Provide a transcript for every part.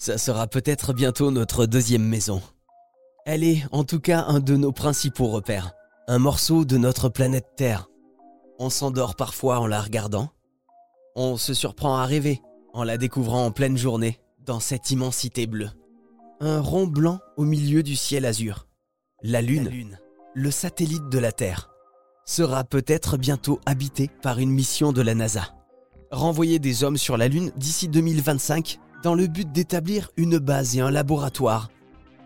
Ça sera peut-être bientôt notre deuxième maison. Elle est en tout cas un de nos principaux repères, un morceau de notre planète Terre. On s'endort parfois en la regardant. On se surprend à rêver en la découvrant en pleine journée dans cette immensité bleue. Un rond blanc au milieu du ciel azur. La Lune, le satellite de la Terre, sera peut-être bientôt habité par une mission de la NASA. Renvoyer des hommes sur la Lune d'ici 2025 dans le but d'établir une base et un laboratoire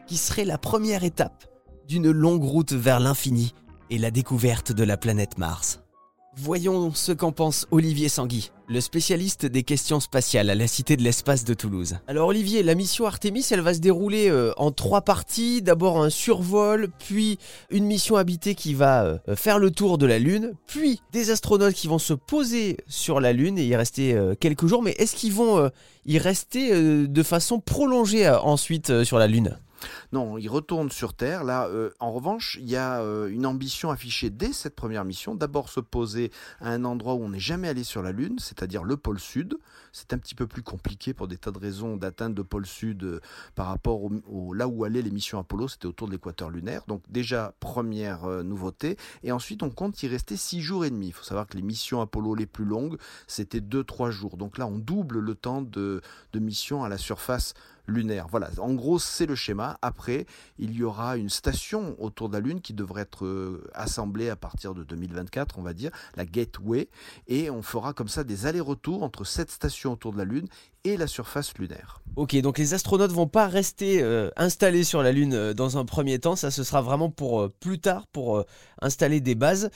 qui serait la première étape d'une longue route vers l'infini et la découverte de la planète Mars. Voyons ce qu'en pense Olivier Sanguy, le spécialiste des questions spatiales à la Cité de l'Espace de Toulouse. Alors Olivier, la mission Artemis, elle va se dérouler euh, en trois parties. D'abord un survol, puis une mission habitée qui va euh, faire le tour de la Lune, puis des astronautes qui vont se poser sur la Lune et y rester euh, quelques jours. Mais est-ce qu'ils vont y rester de façon prolongée ensuite sur la Lune? Non, il retourne sur Terre. Là, euh, en revanche, il y a euh, une ambition affichée dès cette première mission. D'abord se poser à un endroit où on n'est jamais allé sur la Lune, c'est-à-dire le pôle Sud. C'est un petit peu plus compliqué pour des tas de raisons d'atteindre le pôle Sud euh, par rapport au, là où allaient les missions Apollo, c'était autour de l'équateur lunaire. Donc déjà, première nouveauté. Et ensuite, on compte y rester six jours et demi. Il faut savoir que les missions Apollo les plus longues, c'était 2-3 jours. Donc là, on double le temps de, de mission à la surface lunaire. Voilà, en gros, c'est le schéma. Après, il y aura une station autour de la Lune qui devrait être euh, assemblée à partir de 2024, on va dire, la Gateway, et on fera comme ça des allers-retours entre cette station autour de la Lune et la surface lunaire. Ok, donc les astronautes vont pas rester euh, installés sur la Lune euh, dans un premier temps, ça ce sera vraiment pour plus tard, pour installer des bases.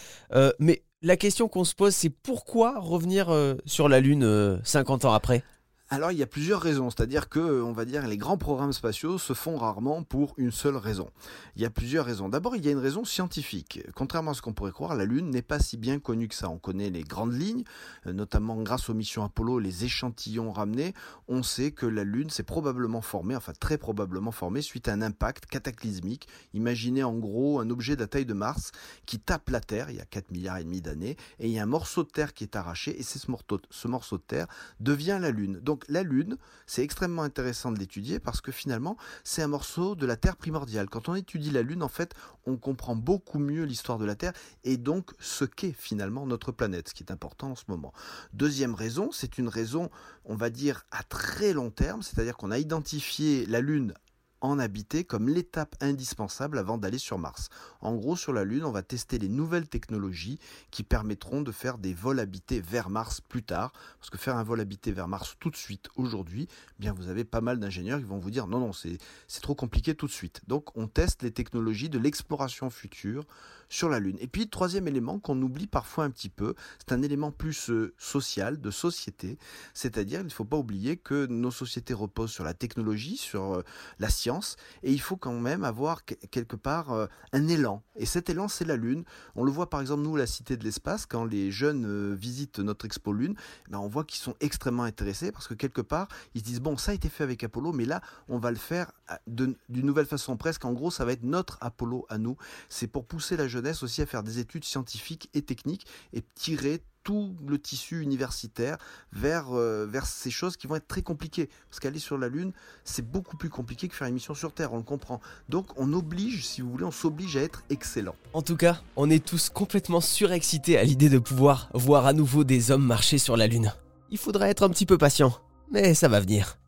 mais la question qu'on se pose, c'est pourquoi revenir sur la Lune 50 ans après? Alors il y a plusieurs raisons, c'est-à-dire que on va dire les grands programmes spatiaux se font rarement pour une seule raison. Il y a plusieurs raisons. D'abord, il y a une raison scientifique. Contrairement à ce qu'on pourrait croire, la Lune n'est pas si bien connue que ça. On connaît les grandes lignes, euh, notamment grâce aux missions Apollo, les échantillons ramenés. On sait que la Lune s'est probablement formée, enfin très probablement formée, suite à un impact cataclysmique. Imaginez en gros un objet de la taille de Mars qui tape la Terre il y a 4 milliards et demi d'années, et il y a un morceau de Terre qui est arraché, et c'est ce morceau, ce morceau de Terre devient la Lune. Donc la Lune, c'est extrêmement intéressant de l'étudier parce que finalement, c'est un morceau de la Terre primordiale. Quand on étudie la Lune, en fait, on comprend beaucoup mieux l'histoire de la Terre et donc ce qu'est finalement notre planète, ce qui est important en ce moment. Deuxième raison, c'est une raison, on va dire, à très long terme, c'est-à-dire qu'on a identifié la Lune en habiter comme l'étape indispensable avant d'aller sur Mars. En gros, sur la Lune, on va tester les nouvelles technologies qui permettront de faire des vols habités vers Mars plus tard. Parce que faire un vol habité vers Mars tout de suite, aujourd'hui, eh bien vous avez pas mal d'ingénieurs qui vont vous dire non, non, c'est trop compliqué tout de suite. Donc on teste les technologies de l'exploration future sur la Lune. Et puis, troisième élément qu'on oublie parfois un petit peu, c'est un élément plus euh, social, de société. C'est-à-dire, il ne faut pas oublier que nos sociétés reposent sur la technologie, sur euh, la science et il faut quand même avoir quelque part euh, un élan. Et cet élan, c'est la Lune. On le voit par exemple, nous, la Cité de l'Espace, quand les jeunes visitent notre expo Lune, eh ben, on voit qu'ils sont extrêmement intéressés parce que quelque part, ils se disent, bon, ça a été fait avec Apollo, mais là, on va le faire d'une nouvelle façon presque. En gros, ça va être notre Apollo à nous. C'est pour pousser la aussi à faire des études scientifiques et techniques et tirer tout le tissu universitaire vers, euh, vers ces choses qui vont être très compliquées. Parce qu'aller sur la Lune, c'est beaucoup plus compliqué que faire une mission sur Terre, on le comprend. Donc on oblige, si vous voulez, on s'oblige à être excellent. En tout cas, on est tous complètement surexcités à l'idée de pouvoir voir à nouveau des hommes marcher sur la Lune. Il faudra être un petit peu patient, mais ça va venir.